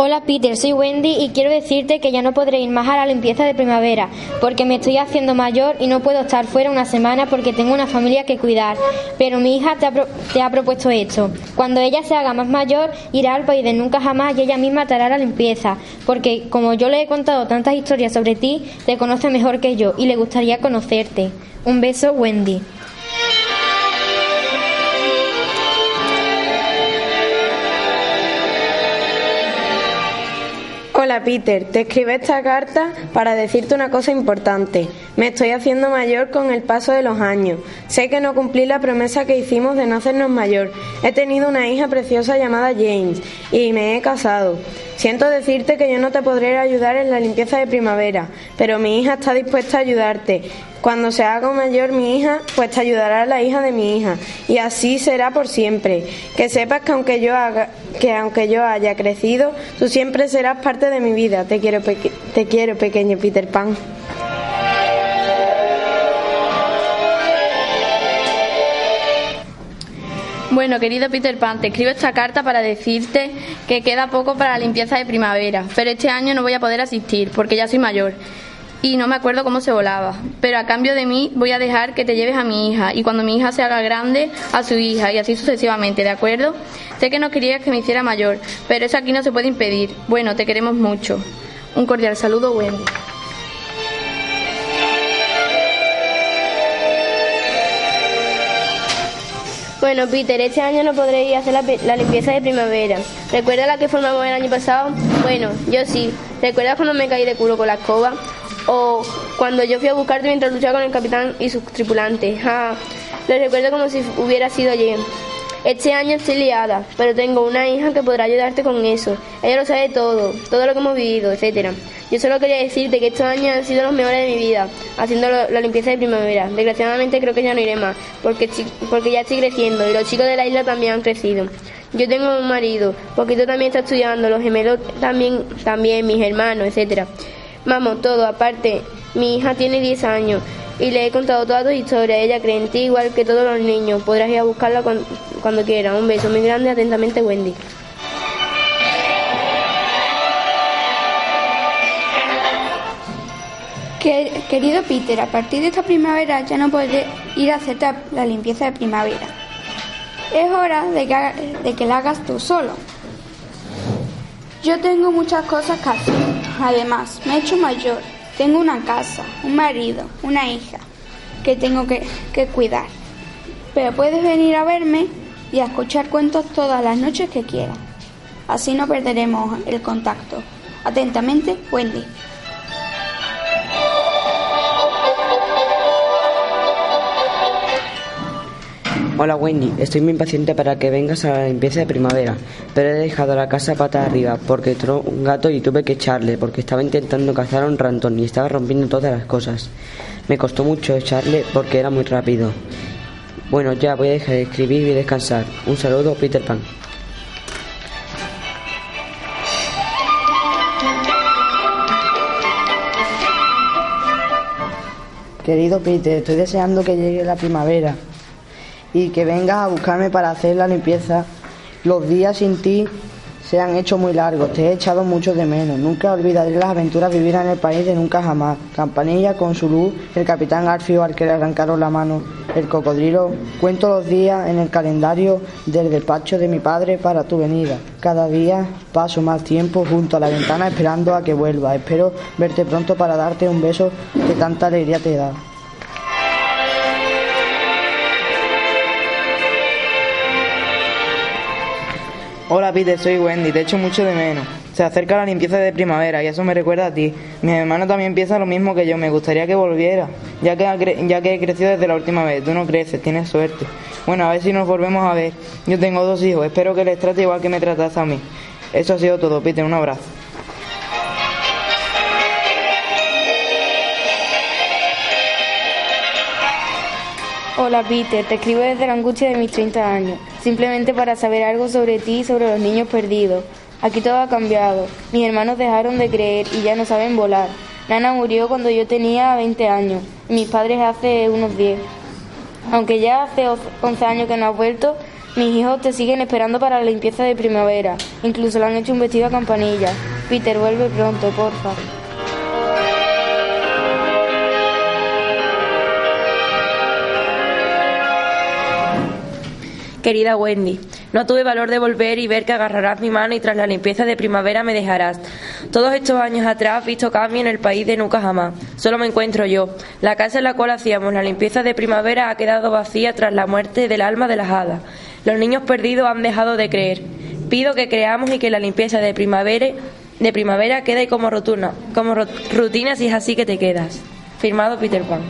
Hola Peter, soy Wendy y quiero decirte que ya no podré ir más a la limpieza de primavera porque me estoy haciendo mayor y no puedo estar fuera una semana porque tengo una familia que cuidar. Pero mi hija te ha, te ha propuesto esto. Cuando ella se haga más mayor, irá al país de nunca jamás y ella misma te hará la limpieza. Porque como yo le he contado tantas historias sobre ti, te conoce mejor que yo y le gustaría conocerte. Un beso, Wendy. Hola Peter, te escribo esta carta para decirte una cosa importante. Me estoy haciendo mayor con el paso de los años. Sé que no cumplí la promesa que hicimos de no hacernos mayor. He tenido una hija preciosa llamada James y me he casado. Siento decirte que yo no te podré ayudar en la limpieza de primavera, pero mi hija está dispuesta a ayudarte. Cuando se haga mayor mi hija, pues te ayudará la hija de mi hija, y así será por siempre. Que sepas que aunque yo haga, que aunque yo haya crecido, tú siempre serás parte de mi vida. Te quiero, te quiero pequeño Peter Pan. Bueno, querido Peter Pan, te escribo esta carta para decirte que queda poco para la limpieza de primavera, pero este año no voy a poder asistir porque ya soy mayor y no me acuerdo cómo se volaba. Pero a cambio de mí voy a dejar que te lleves a mi hija y cuando mi hija se haga grande, a su hija y así sucesivamente, ¿de acuerdo? Sé que no querías que me hiciera mayor, pero eso aquí no se puede impedir. Bueno, te queremos mucho. Un cordial saludo, Wendy. Bueno, Peter, este año no podré ir a hacer la, la, limpieza de primavera. ¿Recuerdas la que formamos el año pasado? Bueno, yo sí. ¿Recuerdas cuando me caí de culo con la escoba? O cuando yo fui a buscarte mientras luchaba con el capitán y sus tripulantes. Ah, lo recuerdo como si hubiera sido ayer. Este año estoy liada, pero tengo una hija que podrá ayudarte con eso. Ella lo sabe todo, todo lo que hemos vivido, etcétera. Yo solo quería decirte que estos años han sido los mejores de mi vida, haciendo la limpieza de primavera. Desgraciadamente creo que ya no iré más, porque, porque ya estoy creciendo y los chicos de la isla también han crecido. Yo tengo un marido, porque tú también estás estudiando, los gemelos también, también mis hermanos, etcétera. Vamos, todo, aparte, mi hija tiene 10 años y le he contado toda tu historia. Ella cree en ti igual que todos los niños. Podrás ir a buscarla cuando, cuando quieras. Un beso muy grande, atentamente, Wendy. Querido Peter, a partir de esta primavera ya no podré ir a hacer la limpieza de primavera. Es hora de que, de que la hagas tú solo. Yo tengo muchas cosas que hacer. Además, me he hecho mayor. Tengo una casa, un marido, una hija que tengo que, que cuidar. Pero puedes venir a verme y a escuchar cuentos todas las noches que quieras. Así no perderemos el contacto. Atentamente, Wendy. Hola Wendy, estoy muy impaciente para que vengas a la limpieza de primavera, pero he dejado la casa pata arriba porque entró un gato y tuve que echarle porque estaba intentando cazar a un rantón y estaba rompiendo todas las cosas. Me costó mucho echarle porque era muy rápido. Bueno, ya voy a dejar de escribir y descansar. Un saludo, Peter Pan. Querido Peter, estoy deseando que llegue la primavera y que vengas a buscarme para hacer la limpieza. Los días sin ti se han hecho muy largos, te he echado mucho de menos. Nunca olvidaré las aventuras vivir en el país de nunca jamás. Campanilla con su luz, el capitán Arfio al que le arrancaron la mano, el cocodrilo. Cuento los días en el calendario del despacho de mi padre para tu venida. Cada día paso más tiempo junto a la ventana esperando a que vuelva. Espero verte pronto para darte un beso que tanta alegría te da. Hola Peter, soy Wendy, te echo mucho de menos. Se acerca la limpieza de primavera y eso me recuerda a ti. Mi hermano también piensa lo mismo que yo. Me gustaría que volviera, ya que, ya que he crecido desde la última vez. Tú no creces, tienes suerte. Bueno, a ver si nos volvemos a ver. Yo tengo dos hijos. Espero que les trate igual que me tratas a mí. Eso ha sido todo, Peter. Un abrazo. Hola Peter, te escribo desde la angustia de mis 30 años, simplemente para saber algo sobre ti y sobre los niños perdidos. Aquí todo ha cambiado. Mis hermanos dejaron de creer y ya no saben volar. Nana murió cuando yo tenía 20 años y mis padres hace unos 10. Aunque ya hace 11 años que no has vuelto, mis hijos te siguen esperando para la limpieza de primavera. Incluso le han hecho un vestido a campanilla. Peter, vuelve pronto, porfa. Querida Wendy, no tuve valor de volver y ver que agarrarás mi mano y tras la limpieza de primavera me dejarás. Todos estos años atrás visto cambio en el país de nunca jamás. Solo me encuentro yo. La casa en la cual hacíamos la limpieza de primavera ha quedado vacía tras la muerte del alma de las hadas. Los niños perdidos han dejado de creer. Pido que creamos y que la limpieza de primavera, de primavera quede como rutina, como rutina si es así que te quedas. Firmado Peter Pan.